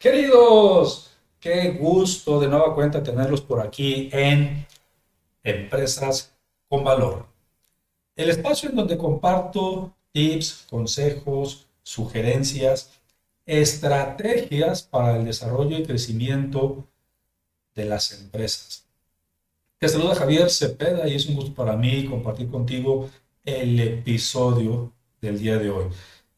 Queridos, qué gusto de nueva cuenta tenerlos por aquí en Empresas con Valor. El espacio en donde comparto tips, consejos, sugerencias, estrategias para el desarrollo y crecimiento de las empresas. Te saluda Javier Cepeda y es un gusto para mí compartir contigo el episodio del día de hoy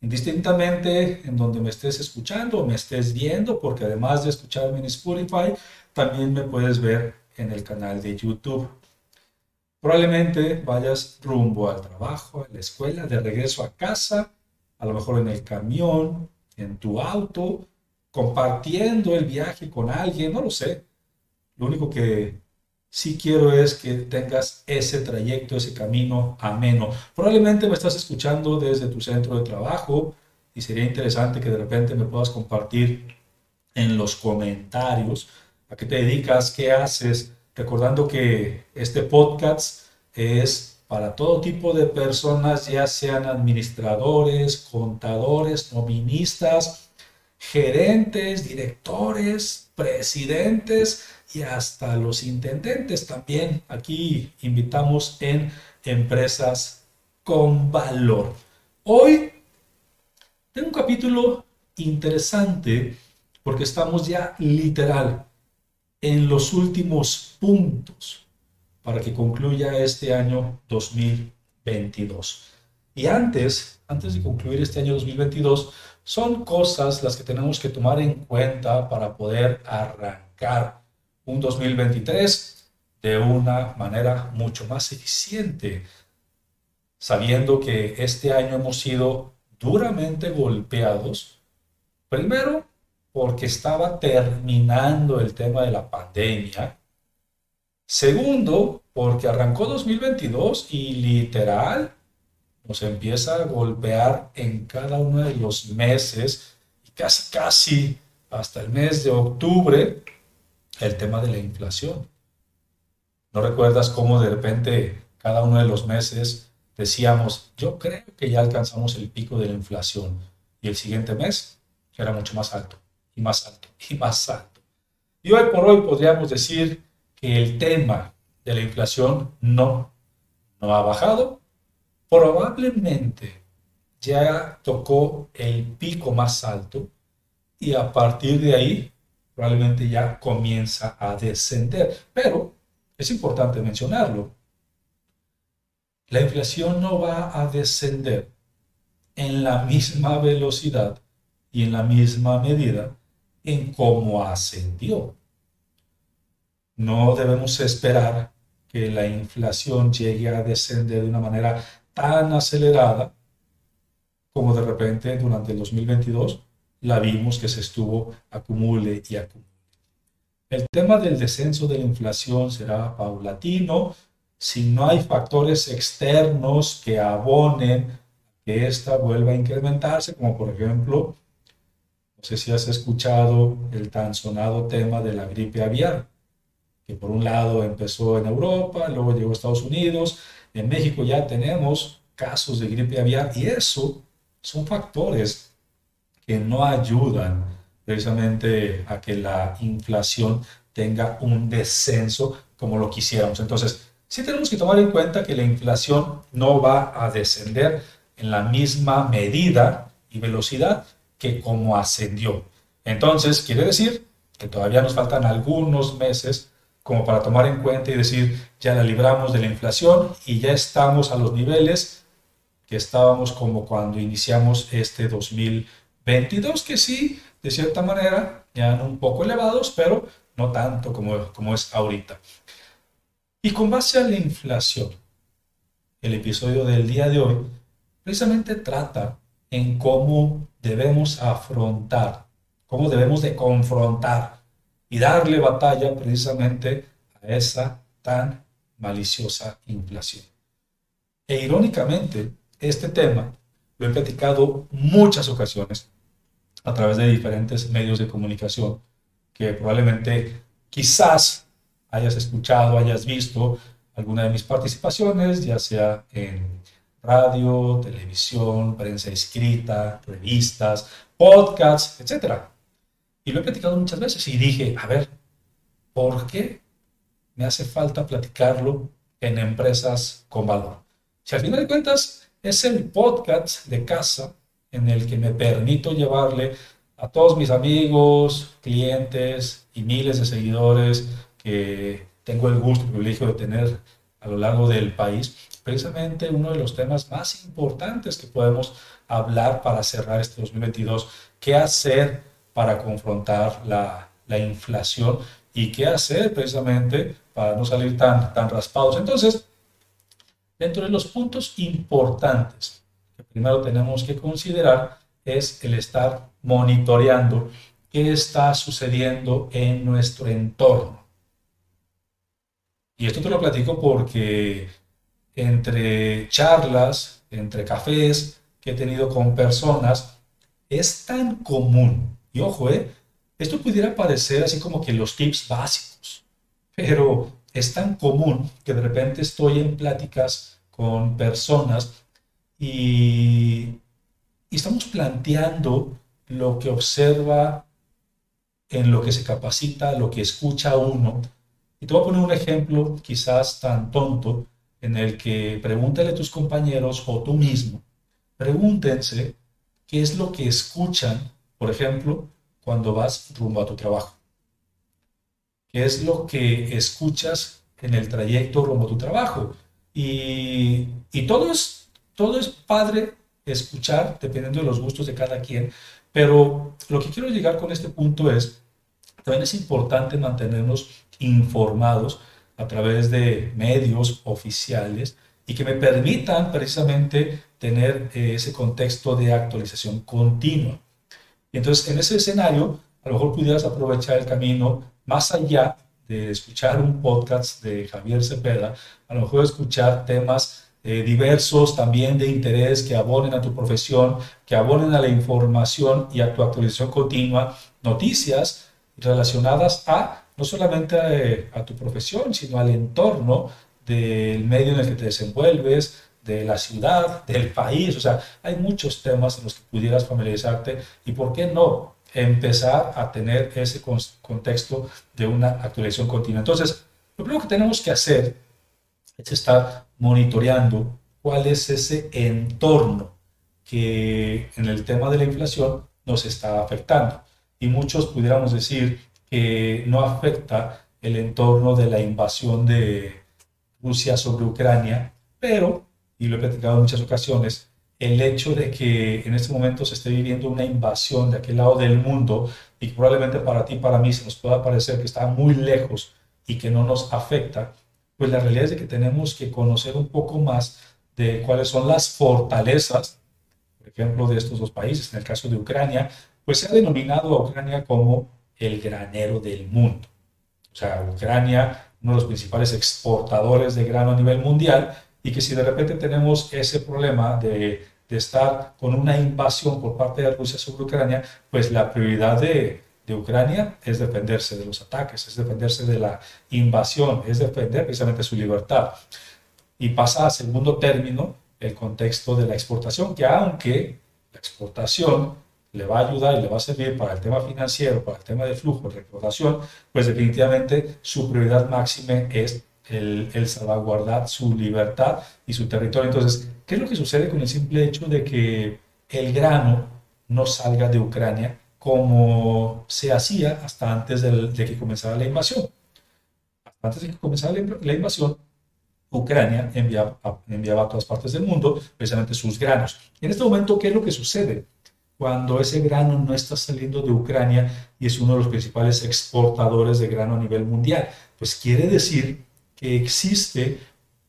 indistintamente en donde me estés escuchando o me estés viendo, porque además de escucharme en Spotify, también me puedes ver en el canal de YouTube. Probablemente vayas rumbo al trabajo, a la escuela, de regreso a casa, a lo mejor en el camión, en tu auto, compartiendo el viaje con alguien, no lo sé. Lo único que sí quiero es que tengas ese trayecto, ese camino ameno. Probablemente me estás escuchando desde tu centro de trabajo y sería interesante que de repente me puedas compartir en los comentarios a qué te dedicas, qué haces, recordando que este podcast es para todo tipo de personas, ya sean administradores, contadores, noministas, gerentes, directores, presidentes, y hasta los intendentes también. Aquí invitamos en empresas con valor. Hoy tengo un capítulo interesante porque estamos ya literal en los últimos puntos para que concluya este año 2022. Y antes, antes de concluir este año 2022, son cosas las que tenemos que tomar en cuenta para poder arrancar un 2023 de una manera mucho más eficiente, sabiendo que este año hemos sido duramente golpeados, primero porque estaba terminando el tema de la pandemia, segundo porque arrancó 2022 y literal nos empieza a golpear en cada uno de los meses y casi, casi hasta el mes de octubre el tema de la inflación. ¿No recuerdas cómo de repente cada uno de los meses decíamos, yo creo que ya alcanzamos el pico de la inflación y el siguiente mes era mucho más alto y más alto y más alto? Y hoy por hoy podríamos decir que el tema de la inflación no, no ha bajado. Probablemente ya tocó el pico más alto y a partir de ahí probablemente ya comienza a descender. Pero es importante mencionarlo. La inflación no va a descender en la misma velocidad y en la misma medida en cómo ascendió. No debemos esperar que la inflación llegue a descender de una manera tan acelerada como de repente durante el 2022 la vimos que se estuvo acumule y acumule. El tema del descenso de la inflación será paulatino si no hay factores externos que abonen que ésta vuelva a incrementarse, como por ejemplo, no sé si has escuchado el tan sonado tema de la gripe aviar, que por un lado empezó en Europa, luego llegó a Estados Unidos, en México ya tenemos casos de gripe aviar y eso son factores que no ayudan precisamente a que la inflación tenga un descenso como lo quisiéramos. Entonces, sí tenemos que tomar en cuenta que la inflación no va a descender en la misma medida y velocidad que como ascendió. Entonces, quiere decir que todavía nos faltan algunos meses como para tomar en cuenta y decir, ya la libramos de la inflación y ya estamos a los niveles que estábamos como cuando iniciamos este 2022, que sí, de cierta manera, ya un poco elevados, pero no tanto como, como es ahorita. Y con base a la inflación, el episodio del día de hoy precisamente trata en cómo debemos afrontar, cómo debemos de confrontar y darle batalla precisamente a esa tan maliciosa inflación. E irónicamente, este tema lo he platicado muchas ocasiones a través de diferentes medios de comunicación que probablemente quizás hayas escuchado, hayas visto alguna de mis participaciones, ya sea en radio, televisión, prensa escrita, revistas, podcasts, etc. Y lo he platicado muchas veces y dije, a ver, ¿por qué me hace falta platicarlo en empresas con valor? Si al final de cuentas es el podcast de casa en el que me permito llevarle a todos mis amigos, clientes y miles de seguidores que tengo el gusto y privilegio de tener a lo largo del país, precisamente uno de los temas más importantes que podemos hablar para cerrar este 2022, qué hacer para confrontar la, la inflación y qué hacer precisamente para no salir tan, tan raspados. Entonces, dentro de los puntos importantes primero tenemos que considerar es el estar monitoreando qué está sucediendo en nuestro entorno. Y esto te lo platico porque entre charlas, entre cafés que he tenido con personas, es tan común. Y ojo, ¿eh? esto pudiera parecer así como que los tips básicos, pero es tan común que de repente estoy en pláticas con personas y, estamos planteando lo que observa, en lo que se capacita, lo que escucha uno. Y te voy a poner un ejemplo quizás tan tonto, en el que pregúntale a tus compañeros o tú mismo, pregúntense qué es lo que escuchan, por ejemplo, cuando vas rumbo a tu trabajo. ¿Qué es lo que escuchas en el trayecto rumbo a tu trabajo? Y, y todo, es, todo es padre escuchar, dependiendo de los gustos de cada quien, pero lo que quiero llegar con este punto es, también es importante mantenernos informados a través de medios oficiales y que me permitan precisamente tener eh, ese contexto de actualización continua. Y entonces, en ese escenario, a lo mejor pudieras aprovechar el camino más allá de escuchar un podcast de Javier Cepeda, a lo mejor escuchar temas eh, diversos también de interés que abonen a tu profesión, que abonen a la información y a tu actualización continua, noticias relacionadas a no solamente a, tu profesión, sino al entorno del medio en el que te desenvuelves, de la ciudad, del país. O sea, hay muchos temas en los que pudieras familiarizarte y por qué no empezar a tener ese contexto de una actualización continua. Entonces, lo primero que tenemos que hacer es estar monitoreando cuál es ese entorno que en el tema de la inflación nos está afectando. Y muchos pudiéramos decir, que no afecta el entorno de la invasión de Rusia sobre Ucrania, pero, y lo he platicado en muchas ocasiones, el hecho de que en este momento se esté viviendo una invasión de aquel lado del mundo y probablemente para ti, para mí, se nos pueda parecer que está muy lejos y que no nos afecta, pues la realidad es de que tenemos que conocer un poco más de cuáles son las fortalezas, por ejemplo, de estos dos países. En el caso de Ucrania, pues se ha denominado a Ucrania como el granero del mundo. O sea, Ucrania, uno de los principales exportadores de grano a nivel mundial, y que si de repente tenemos ese problema de, de estar con una invasión por parte de Rusia sobre Ucrania, pues la prioridad de, de Ucrania es defenderse de los ataques, es defenderse de la invasión, es defender precisamente su libertad. Y pasa a segundo término el contexto de la exportación, que aunque la exportación le va a ayudar y le va a servir para el tema financiero, para el tema de flujo, de recaudación, pues definitivamente su prioridad máxima es el, el, salvaguardar su libertad y su territorio. Entonces, ¿qué es lo que sucede con el simple hecho de que el grano no salga de Ucrania como se hacía hasta antes de que comenzara la invasión. Hasta antes de que comenzara la invasión, Ucrania enviaba, enviaba a todas partes del mundo precisamente sus granos. En este momento, ¿qué es lo que sucede? Cuando ese grano no está saliendo de Ucrania y es uno de los principales exportadores de grano a nivel mundial, pues quiere decir que existe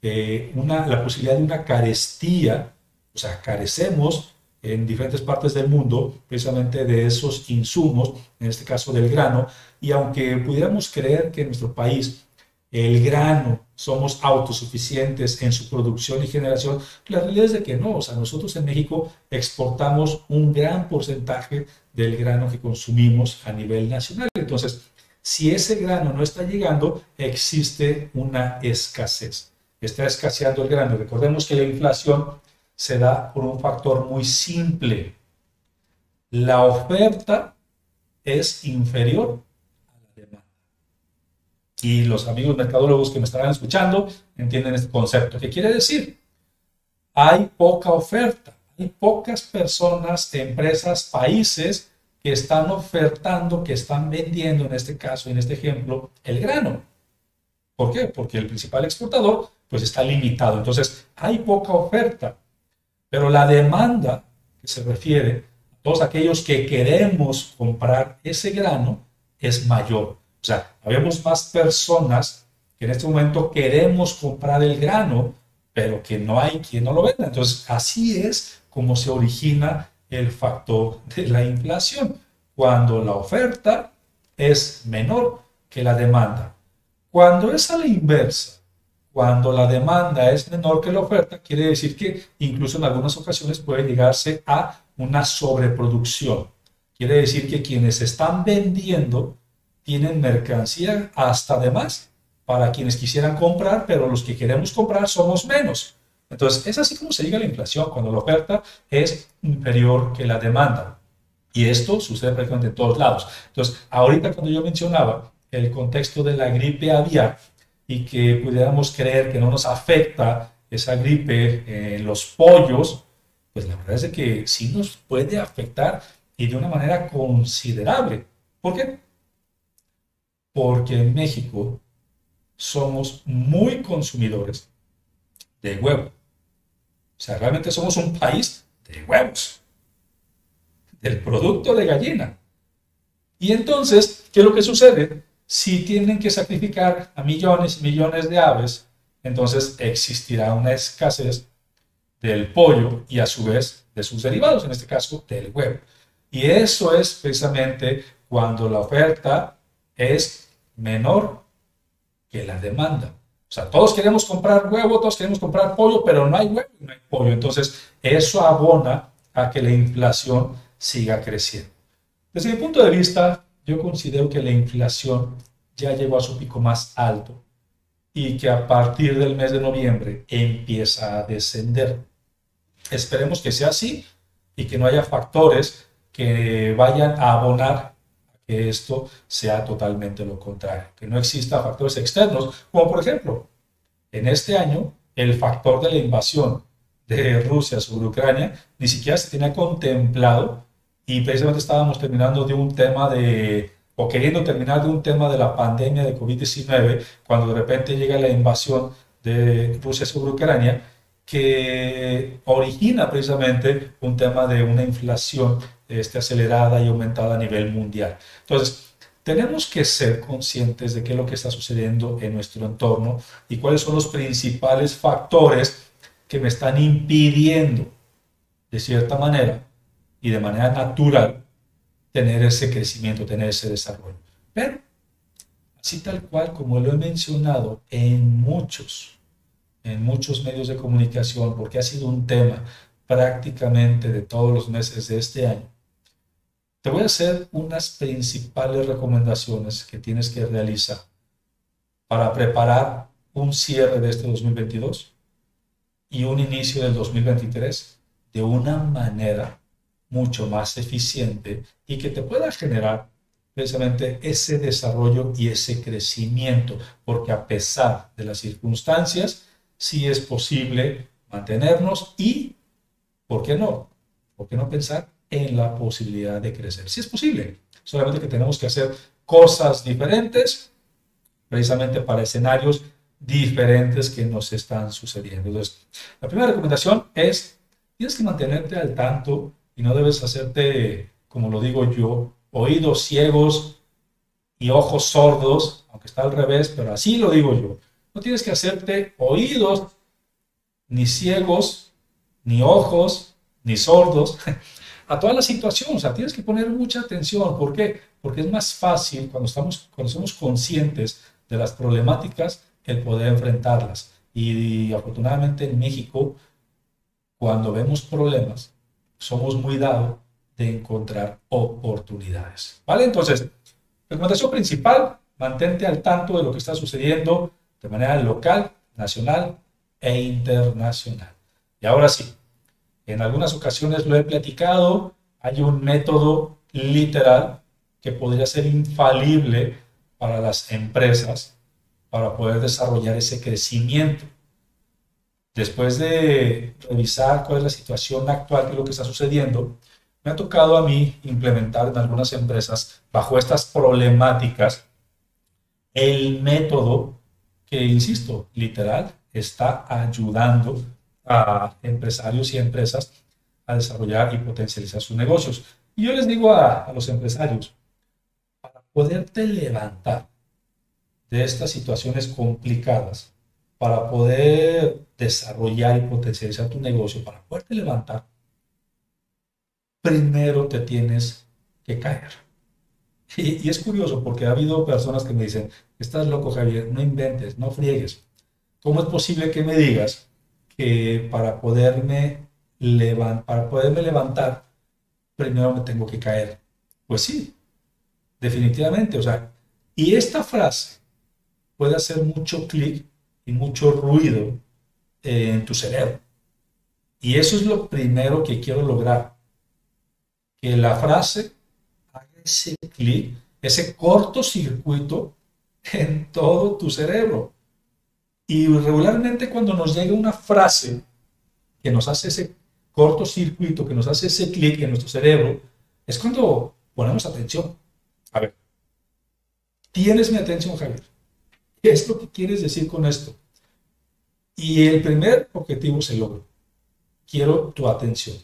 eh, una, la posibilidad de una carestía, o sea, carecemos en diferentes partes del mundo precisamente de esos insumos, en este caso del grano, y aunque pudiéramos creer que en nuestro país el grano, somos autosuficientes en su producción y generación, la realidad es de que no, o sea, nosotros en México exportamos un gran porcentaje del grano que consumimos a nivel nacional. Entonces, si ese grano no está llegando, existe una escasez. Está escaseando el grano. Recordemos que la inflación se da por un factor muy simple. La oferta es inferior y los amigos mercadólogos que me estarán escuchando entienden este concepto. ¿Qué quiere decir? Hay poca oferta, hay pocas personas, empresas, países que están ofertando, que están vendiendo, en este caso, en este ejemplo, el grano. ¿Por qué? Porque el principal exportador pues está limitado. Entonces, hay poca oferta, pero la demanda que se refiere a todos aquellos que queremos comprar ese grano es mayor. O sea, habemos más personas que en este momento queremos comprar el grano, pero que no hay quien no lo venda. Entonces, así es como se origina el factor de la inflación, cuando la oferta es menor que la demanda. Cuando es a la inversa, cuando la demanda es menor que la oferta, quiere decir que incluso en algunas ocasiones puede llegarse a una sobreproducción. Quiere decir que quienes están vendiendo tienen mercancía hasta de más para quienes quisieran comprar, pero los que queremos comprar somos menos. Entonces, es así como se llega a la inflación, cuando la oferta es inferior que la demanda. Y esto sucede prácticamente en todos lados. Entonces, ahorita cuando yo mencionaba el contexto de la gripe aviar y que pudiéramos creer que no nos afecta esa gripe en los pollos, pues la verdad es que sí nos puede afectar y de una manera considerable. ¿Por qué? porque en México somos muy consumidores de huevo. O sea, realmente somos un país de huevos, del producto de gallina. Y entonces, ¿qué es lo que sucede? Si tienen que sacrificar a millones y millones de aves, entonces existirá una escasez del pollo y a su vez de sus derivados, en este caso del huevo. Y eso es precisamente cuando la oferta es menor que la demanda. O sea, todos queremos comprar huevo, todos queremos comprar pollo, pero no hay huevo no hay pollo. Entonces, eso abona a que la inflación siga creciendo. Desde mi punto de vista, yo considero que la inflación ya llegó a su pico más alto y que a partir del mes de noviembre empieza a descender. Esperemos que sea así y que no haya factores que vayan a abonar que esto sea totalmente lo contrario, que no exista factores externos, como por ejemplo, en este año, el factor de la invasión de Rusia sobre Ucrania ni siquiera se tenía contemplado y precisamente estábamos terminando de un tema de, o queriendo terminar de un tema de la pandemia de COVID-19, cuando de repente llega la invasión de Rusia sobre Ucrania, que origina precisamente un tema de una inflación este, acelerada y aumentada a nivel mundial. Entonces, tenemos que ser conscientes de qué es lo que está sucediendo en nuestro entorno y cuáles son los principales factores que me están impidiendo, de cierta manera y de manera natural, tener ese crecimiento, tener ese desarrollo. Pero, así tal cual como lo he mencionado en muchos, en muchos medios de comunicación, porque ha sido un tema prácticamente de todos los meses de este año, te voy a hacer unas principales recomendaciones que tienes que realizar para preparar un cierre de este 2022 y un inicio del 2023 de una manera mucho más eficiente y que te pueda generar precisamente ese desarrollo y ese crecimiento, porque a pesar de las circunstancias, sí es posible mantenernos y, ¿por qué no? ¿Por qué no pensar en la posibilidad de crecer. Si es posible, solamente que tenemos que hacer cosas diferentes precisamente para escenarios diferentes que nos están sucediendo. Entonces, la primera recomendación es, tienes que mantenerte al tanto y no debes hacerte, como lo digo yo, oídos ciegos y ojos sordos, aunque está al revés, pero así lo digo yo. No tienes que hacerte oídos ni ciegos, ni ojos, ni sordos a toda la situación. O sea, tienes que poner mucha atención. ¿Por qué? Porque es más fácil cuando, estamos, cuando somos conscientes de las problemáticas el poder enfrentarlas. Y, afortunadamente en México, cuando vemos problemas, somos muy dados de encontrar oportunidades. ¿Vale? Entonces, recomendación principal, mantente al tanto de lo que está sucediendo de manera local, nacional e internacional. Y ahora sí, en algunas ocasiones lo he platicado, hay un método literal que podría ser infalible para las empresas para poder desarrollar ese crecimiento. Después de revisar cuál es la situación actual, es lo que está sucediendo, me ha tocado a mí implementar en algunas empresas, bajo estas problemáticas, el método que, insisto, literal, está ayudando a empresarios y empresas a desarrollar y potencializar sus negocios. Y yo les digo a los empresarios, para poderte levantar de estas situaciones complicadas, para poder desarrollar y potencializar tu negocio, para poderte levantar, primero te tienes que caer. Y, es curioso porque ha habido personas que me dicen, estás loco Javier, no inventes, no friegues. ¿Cómo es posible que me digas que para poderme, para poderme levantar, primero me tengo que caer? Pues sí, definitivamente. O sea, y esta frase puede hacer mucho clic y mucho ruido en tu cerebro. Y eso es lo primero que quiero lograr. Que la frase haga ese clic, ese cortocircuito en todo tu cerebro. Y regularmente cuando nos llega una frase que nos hace ese cortocircuito, que nos hace ese clic en nuestro cerebro, es cuando ponemos atención. A ver, tienes mi atención, Javier. ¿Qué es lo que quieres decir con esto? Y el primer objetivo se logra. Quiero tu atención.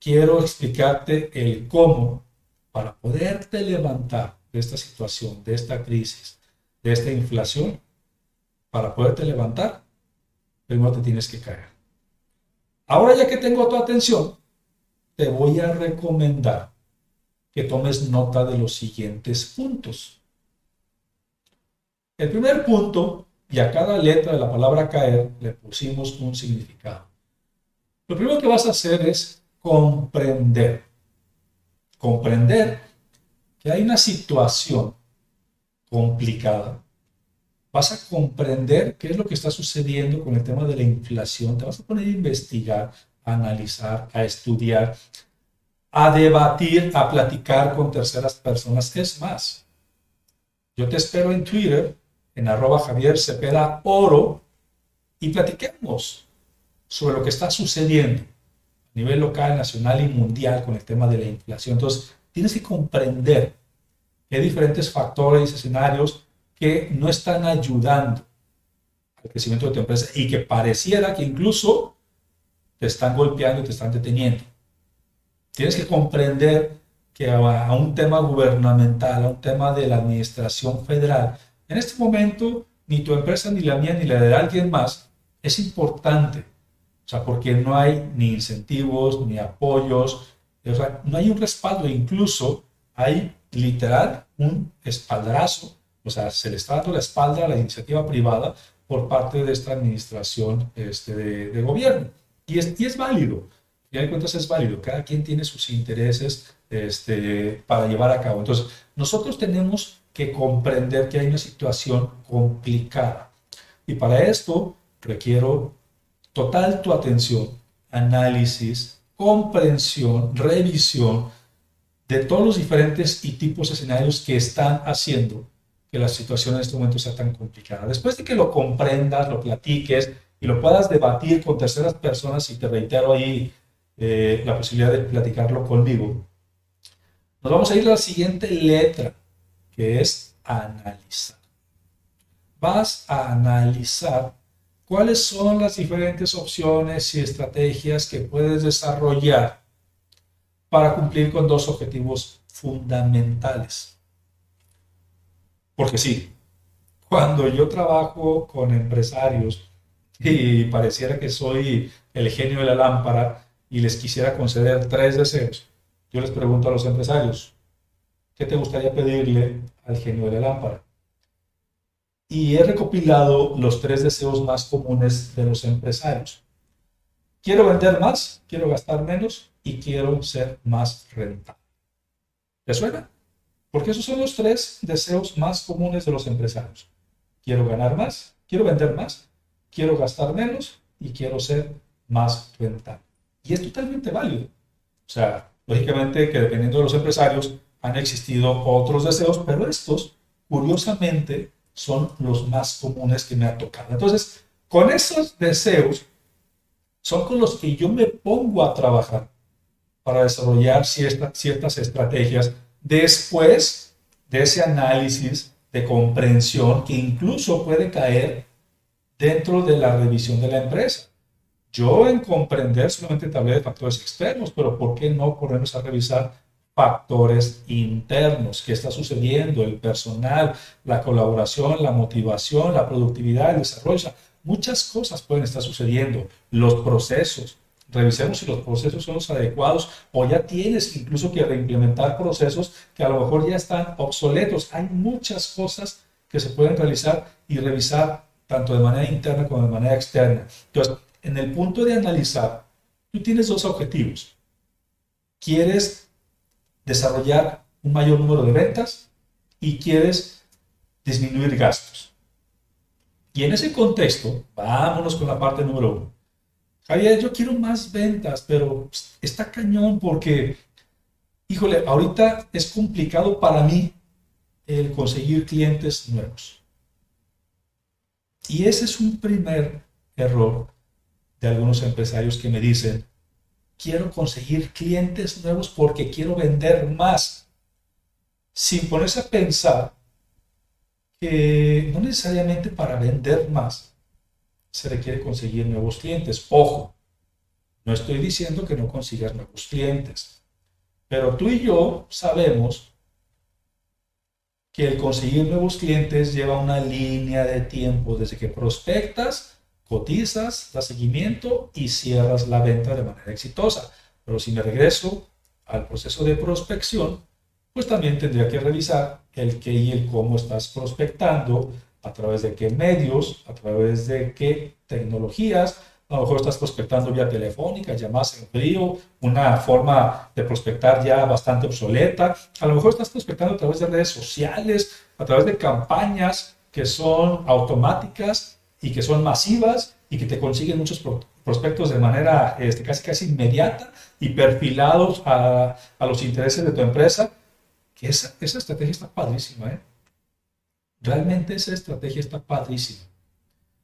Quiero explicarte el cómo para poderte levantar de esta situación, de esta crisis, de esta inflación. Para poderte levantar, primero te tienes que caer. Ahora ya que tengo tu atención, te voy a recomendar que tomes nota de los siguientes puntos. El primer punto, y a cada letra de la palabra caer le pusimos un significado. Lo primero que vas a hacer es comprender. Comprender que hay una situación complicada. Vas a comprender qué es lo que está sucediendo con el tema de la inflación. Te vas a poner a investigar, a analizar, a estudiar, a debatir, a platicar con terceras personas. Es más, yo te espero en Twitter en arroba Javier Cepeda Oro y platiquemos sobre lo que está sucediendo a nivel local, nacional y mundial con el tema de la inflación. Entonces, tienes que comprender que hay diferentes factores y escenarios que no están ayudando al crecimiento de tu empresa y que pareciera que incluso te están golpeando y te están deteniendo. Tienes que comprender que a, un tema gubernamental, a un tema de la administración federal, en este momento, ni tu empresa, ni la mía, ni la de alguien más es importante. O sea, porque no hay ni incentivos, ni apoyos, o sea, no hay un respaldo, incluso hay literal un espaldarazo, o sea, se le está dando la espalda a la iniciativa privada por parte de esta administración este, de, gobierno. Y es, y es válido, y hay cuentas es válido, cada quien tiene sus intereses este, para llevar a cabo. Entonces, nosotros tenemos que comprender que hay una situación complicada. Y para esto requiero total tu atención, análisis, comprensión, revisión de todos los diferentes y tipos de escenarios que están haciendo que la situación en este momento sea tan complicada. Después de que lo comprendas, lo platiques y lo puedas debatir con terceras personas, y te reitero ahí eh, la posibilidad de platicarlo conmigo, Nos vamos a ir a la siguiente letra, que es analizar. Vas a analizar cuáles son las diferentes opciones y estrategias que puedes desarrollar para cumplir con dos objetivos fundamentales. Porque sí, cuando yo trabajo con empresarios y pareciera que soy el genio de la lámpara y les quisiera conceder tres deseos, yo les pregunto a los empresarios, ¿qué te gustaría pedirle al genio de la lámpara? Y he recopilado los tres deseos más comunes de los empresarios. Quiero vender más, quiero gastar menos y quiero ser más rentable. ¿Les suena? Porque esos son los tres deseos más comunes de los empresarios. Quiero ganar más, quiero vender más, quiero gastar menos y quiero ser más rentable. Y es totalmente válido. O sea, lógicamente que dependiendo de los empresarios han existido otros deseos, pero estos, curiosamente, son los más comunes que me ha tocado. Entonces, con esos deseos son con los que yo me pongo a trabajar para desarrollar ciertas estrategias después de ese análisis de comprensión que incluso puede caer dentro de la revisión de la empresa. Yo en comprender solamente te hablé de factores externos, pero ¿por qué no ponernos a revisar factores internos? ¿Qué está sucediendo? El personal, la colaboración, la motivación, la productividad, el desarrollo. muchas cosas pueden estar sucediendo. Los procesos. Revisemos si los procesos son los adecuados o ya tienes incluso que reimplementar procesos que a lo mejor ya están obsoletos. Hay muchas cosas que se pueden realizar y revisar tanto de manera interna como de manera externa. Entonces, en el punto de analizar, tú tienes dos objetivos. Quieres desarrollar un mayor número de ventas y quieres disminuir gastos. Y en ese contexto, vámonos con la parte número uno. Javier, yo quiero más ventas, pero está cañón porque, híjole, ahorita es complicado para mí el conseguir clientes nuevos. Y ese es un primer error de algunos empresarios que me dicen, quiero conseguir clientes nuevos porque quiero vender más, sin ponerse a pensar que no necesariamente para vender más se requiere conseguir nuevos clientes. Ojo, no estoy diciendo que no consigas nuevos clientes, pero tú y yo sabemos que el conseguir nuevos clientes lleva una línea de tiempo desde que prospectas cotizas, das seguimiento y cierras la venta de manera exitosa. Pero si me regreso al proceso de prospección, pues también tendría que revisar el qué y el cómo estás prospectando, a través de qué medios, a través de qué tecnologías. A lo mejor estás prospectando vía telefónica, llamadas en frío, una forma de prospectar ya bastante obsoleta. A lo mejor estás prospectando a través de redes sociales, a través de campañas que son automáticas y que son masivas y que te consiguen muchos prospectos de manera este, casi, casi inmediata y perfilados a, a, los intereses de tu empresa, que esa, esa estrategia está padrísima. ¿eh? Realmente esa estrategia está padrísima.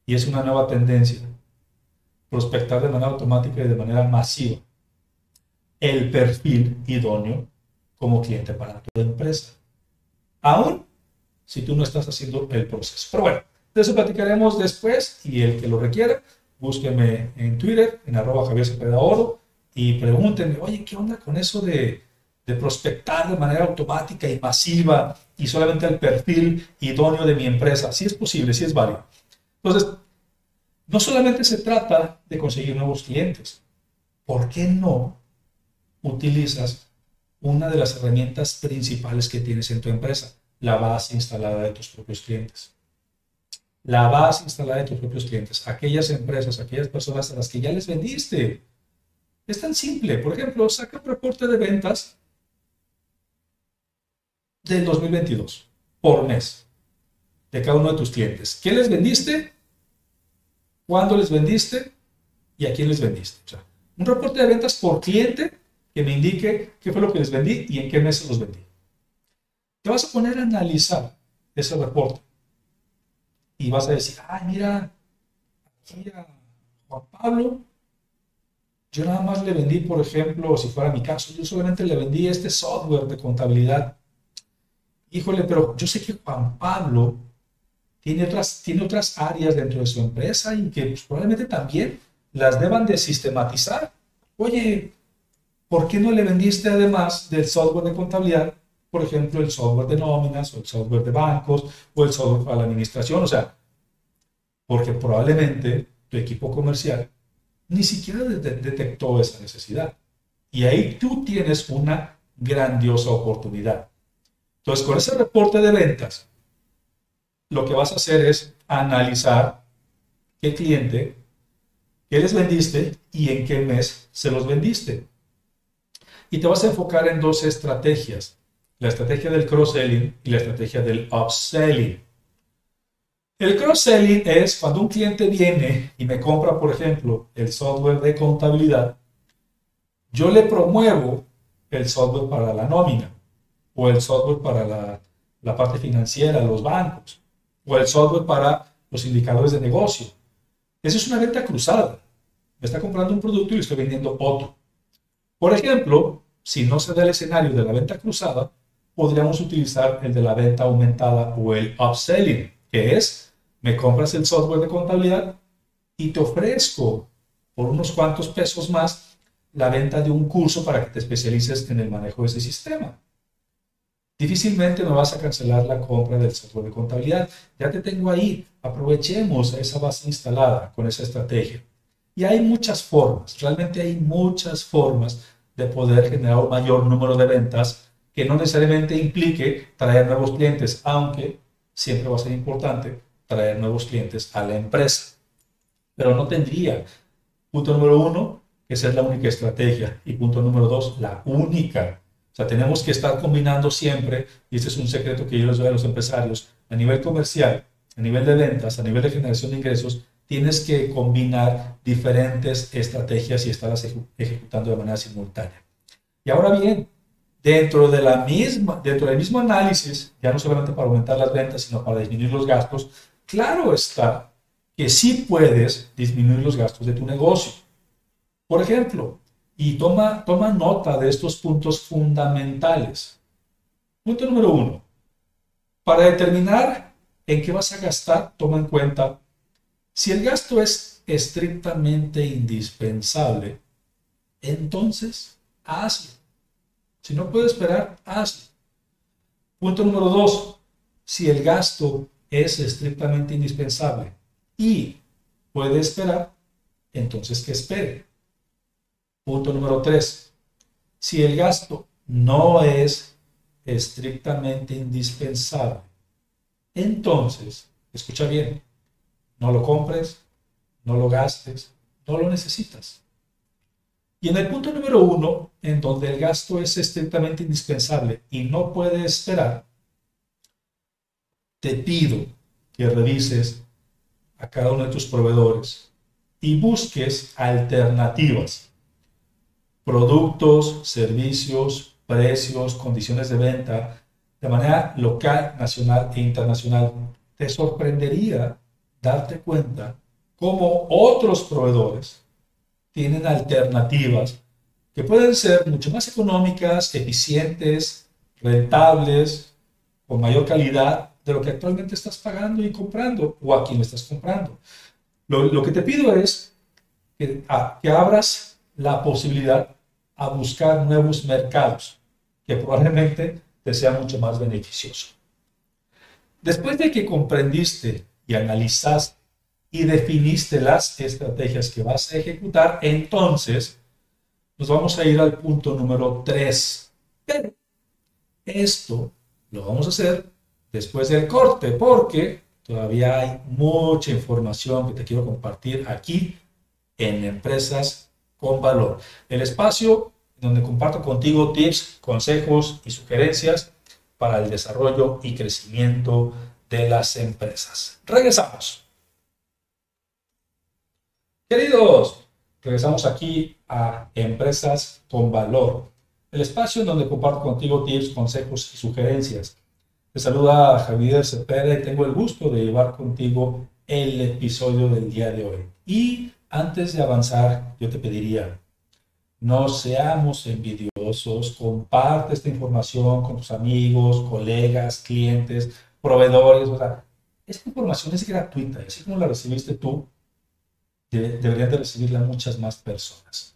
Y es una nueva tendencia. Prospectar de manera automática y de manera masiva el perfil idóneo como cliente para tu empresa. Aún si tú no estás haciendo el proceso. Pero bueno, de eso platicaremos después y el que lo requiera, búsqueme en Twitter, en arroba Javier Cepeda Oro, y pregúntenme, oye, ¿qué onda con eso de, de prospectar de manera automática y masiva y solamente al perfil idóneo de mi empresa? Si es posible, si es válido. Entonces, no solamente se trata de conseguir nuevos clientes. ¿Por qué no utilizas una de las herramientas principales que tienes en tu empresa? La base instalada de tus propios clientes la base instalada de tus propios clientes, aquellas empresas, aquellas personas a las que ya les vendiste. Es tan simple. Por ejemplo, saca un reporte de ventas del 2022 por mes de cada uno de tus clientes. ¿Qué les vendiste? ¿Cuándo les vendiste? ¿Y a quién les vendiste? O sea, un reporte de ventas por cliente que me indique qué fue lo que les vendí y en qué meses los vendí. Te vas a poner a analizar ese reporte y vas a decir, ay, mira, aquí a Juan Pablo Yo nada más le vendí, por ejemplo, si fuera mi caso, yo solamente le vendí este software de contabilidad. Híjole, pero yo sé que Juan Pablo tiene otras, tiene otras áreas dentro de su empresa y que pues, probablemente también las deban de sistematizar. Oye, ¿por qué no le vendiste además del software de contabilidad, por ejemplo, el software de nóminas o el software de bancos o el software para la administración? O sea, porque probablemente tu equipo comercial ni siquiera detectó esa necesidad. Y ahí tú tienes una grandiosa oportunidad. Entonces, con ese reporte de ventas, lo que vas a hacer es analizar qué cliente, qué les vendiste y en qué mes se los vendiste. Y te vas a enfocar en dos estrategias, la estrategia del cross-selling y la estrategia del upselling. El cross-selling es cuando un cliente viene y me compra, por ejemplo, el software de contabilidad, yo le promuevo el software para la nómina o el software para la, la parte financiera, los bancos o el software para los indicadores de negocio. Esa es una venta cruzada. Me está comprando un producto y le estoy vendiendo otro. Por ejemplo, si no se da el escenario de la venta cruzada, podríamos utilizar el de la venta aumentada o el upselling, que es me compras el software de contabilidad y te ofrezco por unos cuantos pesos más la venta de un curso para que te especialices en el manejo de ese sistema. Difícilmente me vas a cancelar la compra del software de contabilidad. Ya te tengo ahí. Aprovechemos esa base instalada con esa estrategia. Y hay muchas formas, realmente hay muchas formas de poder generar un mayor número de ventas que no necesariamente implique traer nuevos clientes, aunque siempre va a ser importante traer nuevos clientes a la empresa. Pero no tendría, punto número uno, que ser la única estrategia. Y punto número dos, la única. O sea, tenemos que estar combinando siempre, y este es un secreto que yo les doy a los empresarios, a nivel comercial, a nivel de ventas, a nivel de generación de ingresos, tienes que combinar diferentes estrategias y estarlas ejecutando de manera simultánea. Y ahora bien, dentro, de la misma, dentro del mismo análisis, ya no solamente para aumentar las ventas, sino para disminuir los gastos, claro está que sí puedes disminuir los gastos de tu negocio. Por ejemplo, y toma, toma nota de estos puntos fundamentales. Punto número uno. Para determinar en qué vas a gastar, toma en cuenta si el gasto es estrictamente indispensable, entonces hazlo. Si no puedes esperar, hazlo. Punto número dos. Si el gasto es estrictamente indispensable y puede esperar, entonces que espere. Punto número tres. Si el gasto no es estrictamente indispensable, entonces, escucha bien, no lo compres, no lo gastes, no lo necesitas. Y en el punto número uno, en donde el gasto es estrictamente indispensable y no puede esperar, te pido que revises a cada uno de tus proveedores y busques alternativas, productos, servicios, precios, condiciones de venta, de manera local, nacional e internacional. Te sorprendería darte cuenta cómo otros proveedores tienen alternativas que pueden ser mucho más económicas, eficientes, rentables, con mayor calidad de lo que actualmente estás pagando y comprando o a quien estás comprando. Lo, que te pido es que, que abras la posibilidad a buscar nuevos mercados que probablemente te sea mucho más beneficioso. Después de que comprendiste y analizaste y definiste las estrategias que vas a ejecutar, entonces nos vamos a ir al punto número 3. Pero esto lo vamos a hacer después del corte, porque todavía hay mucha información que te quiero compartir aquí en Empresas con Valor. El espacio donde comparto contigo tips, consejos y sugerencias para el desarrollo y crecimiento de las empresas. Regresamos. Queridos, regresamos aquí a Empresas con Valor, el espacio en donde comparto contigo tips, consejos y sugerencias te saluda Javier Cepeda y tengo el gusto de llevar contigo el episodio del día de hoy. Y antes de avanzar, yo te pediría, no seamos envidiosos, comparte esta información con tus amigos, colegas, clientes, proveedores. O sea, esta información es gratuita, así como la recibiste tú, deberían de recibirla muchas más personas.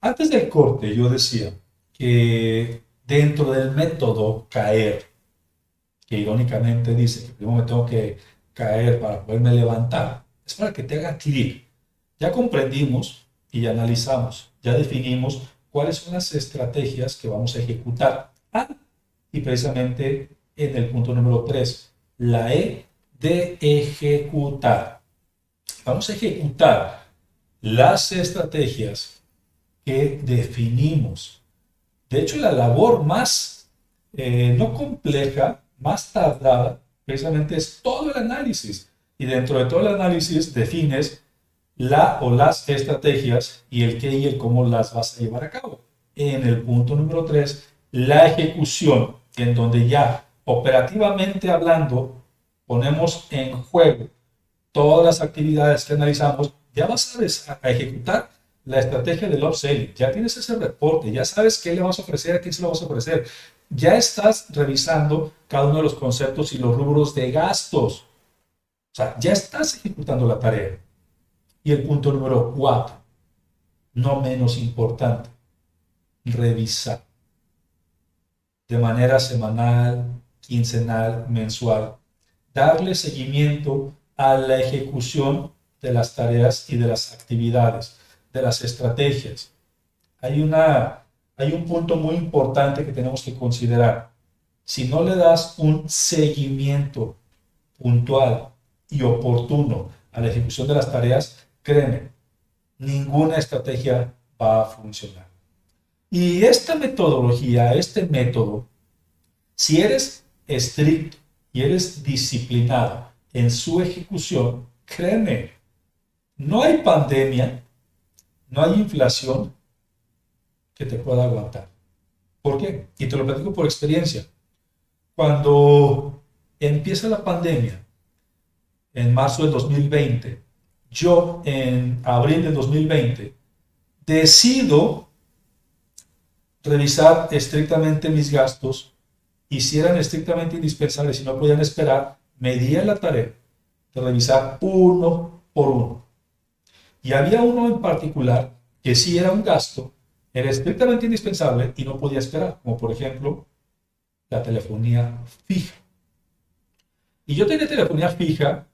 Antes del corte yo decía que dentro del método caer, que irónicamente dice que primero me tengo que caer para poderme levantar, es para que te haga clic. Ya comprendimos y analizamos, ya definimos cuáles son las estrategias que vamos a ejecutar. Ah, y precisamente en el punto número 3, la E de ejecutar. Vamos a ejecutar las estrategias que definimos. De hecho, la labor más, eh, no compleja, más tardada, precisamente es todo el análisis. Y dentro de todo el análisis defines la o las estrategias y el qué y el cómo las vas a llevar a cabo. En el punto número 3, la ejecución, en donde ya operativamente hablando ponemos en juego todas las actividades que analizamos, ya vas a, a ejecutar la estrategia del upselling, ya tienes ese reporte, ya sabes qué le vas a ofrecer, a quién se lo vas a ofrecer, ya estás revisando cada uno de los conceptos y los rubros de gastos. O sea, ya estás ejecutando la tarea. Y el punto número cuatro, no menos importante, revisar de manera semanal, quincenal, mensual, darle seguimiento a la ejecución de las tareas y de las actividades, de las estrategias. Hay, una, hay un punto muy importante que tenemos que considerar. Si no le das un seguimiento puntual y oportuno a la ejecución de las tareas, créeme, ninguna estrategia va a funcionar. Y esta metodología, este método, si eres estricto y eres disciplinado en su ejecución, créeme, no hay pandemia, no hay inflación que te pueda aguantar. ¿Por qué? Y te lo platico por experiencia. Cuando empieza la pandemia, en marzo del 2020, yo en abril del 2020 decido revisar estrictamente mis gastos y si eran estrictamente indispensables y no podían esperar, me di la tarea de revisar uno por uno. Y había uno en particular que sí era un gasto, era estrictamente indispensable y no podía esperar, como por ejemplo la telefonía fija. Y yo tenía telefonía fija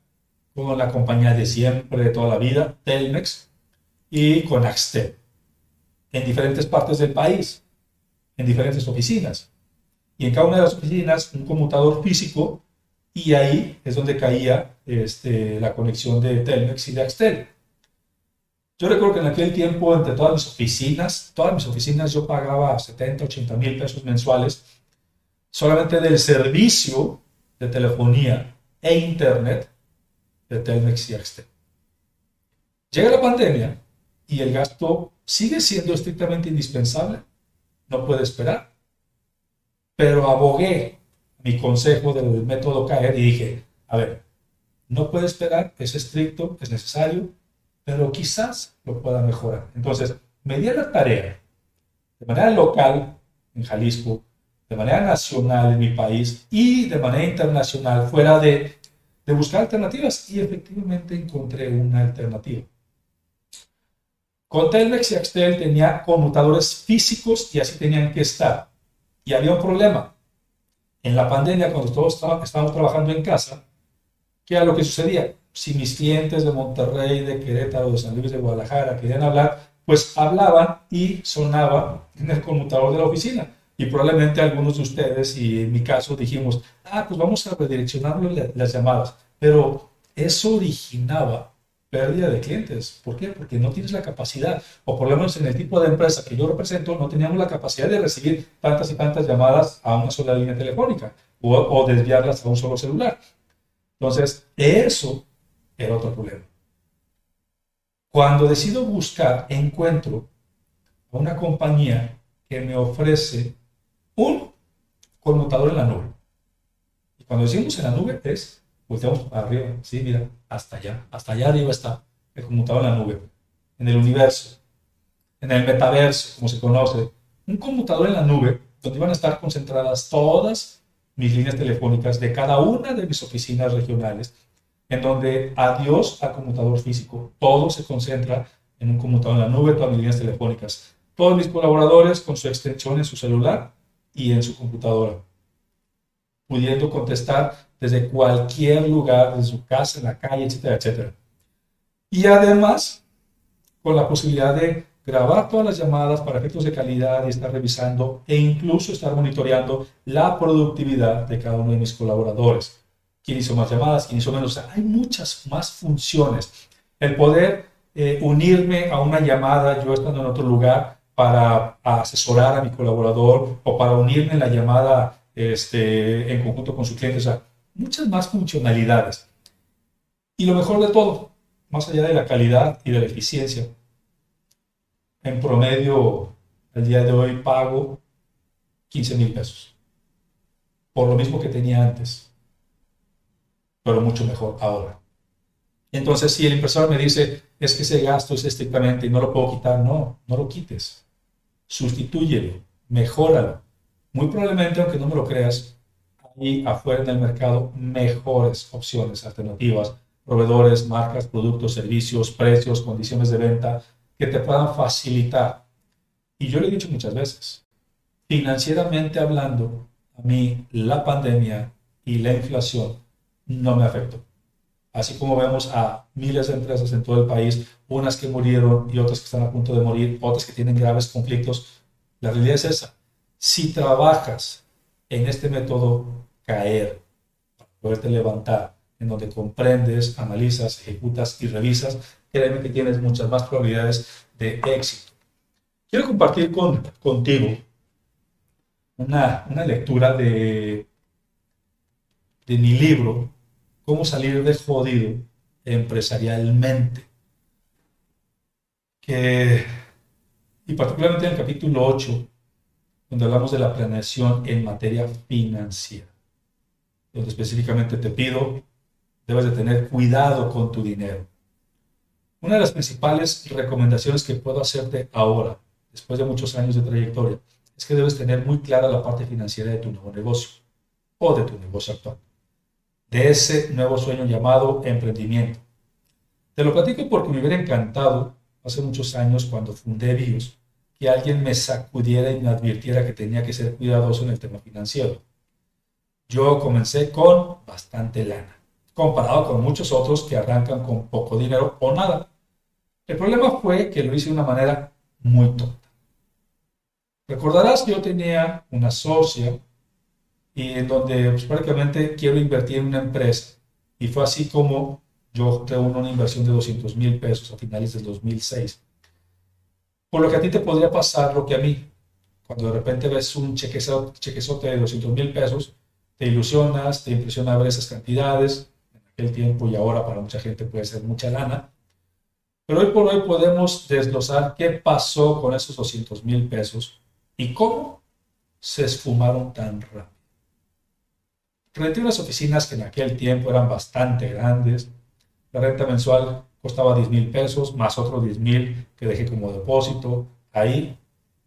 con la compañía de siempre, de toda la vida, Telmex, y con Axtel, en diferentes partes del país, en diferentes oficinas. Y en cada una de las oficinas un conmutador físico y ahí es donde caía este, la conexión de Telmex y de Axtel. Yo recuerdo que en aquel tiempo, entre todas mis oficinas, todas mis oficinas yo pagaba 70, 80 mil pesos mensuales solamente del servicio de telefonía e internet de Telmex y Axtel. Llega la pandemia y el gasto sigue siendo estrictamente indispensable, no puede esperar, pero abogué mi consejo del método CAER y dije, a ver, no puede esperar, es estricto, es necesario, pero quizás lo pueda mejorar. Entonces, me di la tarea de manera local en Jalisco, de manera nacional en mi país y de manera internacional fuera de de buscar alternativas y efectivamente encontré una alternativa. Con Telmex y Axtel tenía conmutadores físicos y así tenían que estar. Y había un problema. En la pandemia, cuando todos estábamos trabajando en casa, ¿qué era lo que sucedía? Si mis clientes de Monterrey, de Querétaro, de San Luis, de Guadalajara querían hablar, pues hablaban y sonaba en el conmutador de la oficina. Y probablemente algunos de ustedes, y en mi caso, dijimos, ah, pues vamos a redireccionar las llamadas. Pero eso originaba pérdida de clientes. ¿Por qué? Porque no tienes la capacidad, o por lo menos en el tipo de empresa que yo represento, no teníamos la capacidad de recibir tantas y tantas llamadas a una sola línea telefónica o, o desviarlas a un solo celular. Entonces, eso era otro problema. Cuando decido buscar, encuentro a una compañía que me ofrece un conmutador en la nube. Y cuando decimos en la nube es, volteamos para arriba, sí, mira, hasta allá, hasta allá arriba está el conmutador en la nube, en el universo. en el metaverso, como se conoce, un computador en la nube donde van a estar concentradas todas mis líneas telefónicas de cada una de mis oficinas regionales, en donde adiós al computador físico, todo se concentra en un computador en la nube, todas mis líneas telefónicas, todos mis colaboradores con su extensión en su celular y en su computadora, pudiendo contestar desde cualquier lugar, desde su casa, en la calle, etcétera, etcétera. Y además, con la posibilidad de grabar todas las llamadas para efectos de calidad y estar revisando e incluso estar monitoreando la productividad de cada uno de mis colaboradores. ¿Quién hizo más llamadas? ¿Quién hizo menos? hay muchas más funciones. El poder eh, unirme a una llamada yo estando en otro lugar para asesorar a mi colaborador o para unirme en la llamada este, en conjunto con su cliente. O sea, muchas más funcionalidades. Y lo mejor de todo, más allá de la calidad y de la eficiencia, en promedio, el día de hoy pago 15 mil pesos. Por lo mismo que tenía antes. Pero mucho mejor ahora. Entonces, si el impresor me dice, es que ese gasto es estrictamente y no lo puedo quitar, no, no lo quites. Sustitúyelo, mejóralo. Muy probablemente, aunque no me lo creas, hay afuera en el mercado mejores opciones alternativas, proveedores, marcas, productos, servicios, precios, condiciones de venta, que te puedan facilitar. Y yo le he dicho muchas veces, financieramente hablando, a mí la pandemia y la inflación no me afectó. Así como vemos a miles de empresas en todo el país, unas que murieron y otras que están a punto de morir, otras que tienen graves conflictos, la realidad es esa. Si trabajas en este método caer, para poderte levantar, en donde comprendes, analizas, ejecutas y revisas, créeme que tienes muchas más probabilidades de éxito. Quiero compartir con, contigo una, una lectura de, de mi libro, Cómo salir de jodido empresarialmente. Que, y particularmente en el capítulo 8, donde hablamos de la planeación en materia financiera, donde específicamente te pido, debes de tener cuidado con tu dinero una de las principales recomendaciones que puedo hacerte ahora, después de muchos años de trayectoria, es que debes tener muy clara la parte financiera de tu nuevo negocio o de tu negocio actual, de ese nuevo sueño llamado emprendimiento. Te lo platico porque me hubiera encantado hace muchos años cuando fundé BIOS que alguien me sacudiera y me advirtiera que tenía que ser cuidadoso en el tema financiero. Yo comencé con bastante lana comparado con muchos otros que arrancan con poco dinero o nada. El problema fue que lo hice de una manera muy tonta. Recordarás que yo tenía una socia y en donde pues, prácticamente quiero invertir en una empresa. Y fue así como yo reúno una inversión de 200 mil pesos a finales del 2006. Por lo que a ti te podría pasar lo que a mí. Cuando de repente ves un chequezote de 200 mil pesos, te ilusionas, te impresiona ver esas cantidades, el tiempo y ahora para mucha gente puede ser mucha lana. Pero hoy por hoy podemos desglosar qué pasó con esos 200 mil pesos y cómo se esfumaron tan rápido. Renté unas oficinas que en aquel tiempo eran bastante grandes. La renta mensual costaba 10 mil pesos, más otros 10 mil que dejé como depósito. Ahí,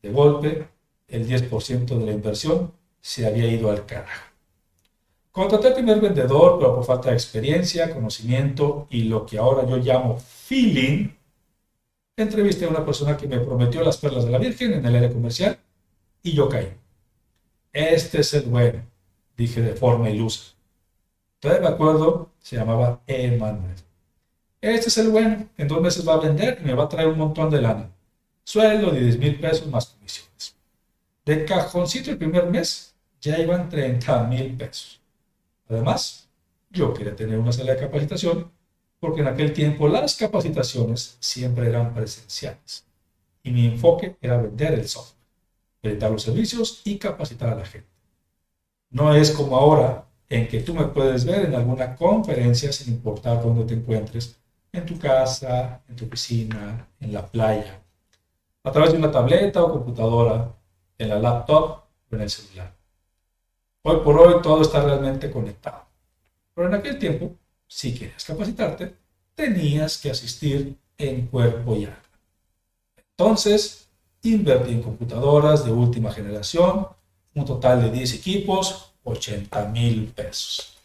de golpe, el 10% de la inversión se había ido al carajo. Contraté al primer vendedor, pero por falta de experiencia, conocimiento y lo que ahora yo llamo feeling, entrevisté a una persona que me prometió las perlas de la Virgen en el área comercial y yo caí. Este es el bueno, dije de forma ilusa. Todavía me acuerdo, se llamaba Emanuel. Este es el bueno, en dos meses va a vender y me va a traer un montón de lana. Sueldo de 10 mil pesos más comisiones. De cajoncito el primer mes ya iban 30 mil pesos. Además, yo quería tener una sala de capacitación porque en aquel tiempo las capacitaciones siempre eran presenciales y mi enfoque era vender el software, vender los servicios y capacitar a la gente. No es como ahora en que tú me puedes ver en alguna conferencia sin importar dónde te encuentres, en tu casa, en tu oficina, en la playa, a través de una tableta o computadora, en la laptop o en el celular. Hoy por hoy todo está realmente conectado. Pero en aquel tiempo, si querías capacitarte, tenías que asistir en cuerpo y alma. Entonces, invertí en computadoras de última generación, un total de 10 equipos, 80 mil pesos.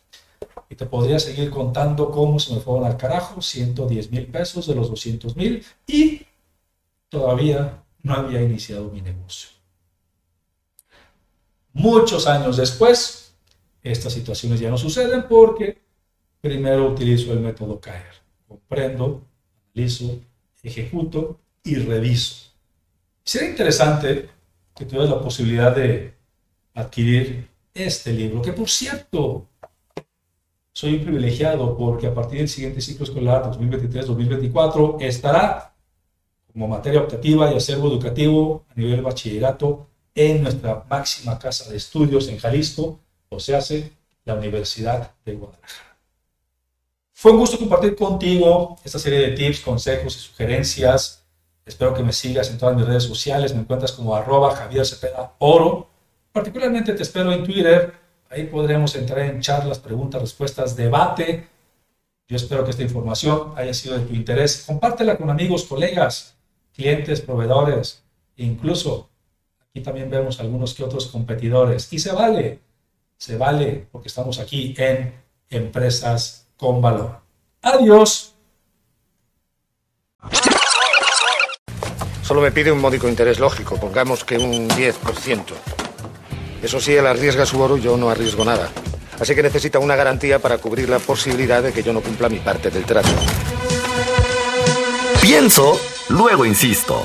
Y te podría seguir contando cómo se me fueron al carajo 110 mil pesos de los 200 mil y todavía no había iniciado mi negocio. Muchos años después, estas situaciones ya no suceden porque primero utilizo el método CAER. Comprendo, analizo, ejecuto y reviso. Sería interesante que tuvieras la posibilidad de adquirir este libro, que por cierto, soy un privilegiado porque a partir del siguiente ciclo escolar 2023-2024 estará como materia optativa y acervo educativo a nivel bachillerato en nuestra máxima casa de estudios en Jalisco, o se hace la Universidad de Guadalajara. Fue un gusto compartir contigo esta serie de tips, consejos y sugerencias. Espero que me sigas en todas mis redes sociales. Me encuentras como arroba Javier Cepeda Oro. Particularmente te espero en Twitter. Ahí podremos entrar en charlas, preguntas, respuestas, debate. Yo espero que esta información haya sido de tu interés. Compártela con amigos, colegas, clientes, proveedores, incluso Aquí también vemos algunos que otros competidores. Y se vale, se vale porque estamos aquí en Empresas con Valor. Adiós. Solo me pide un módico interés lógico, pongamos que un 10%. Eso sí, él arriesga su oro, yo no arriesgo nada. Así que necesita una garantía para cubrir la posibilidad de que yo no cumpla mi parte del trato. Pienso, luego insisto.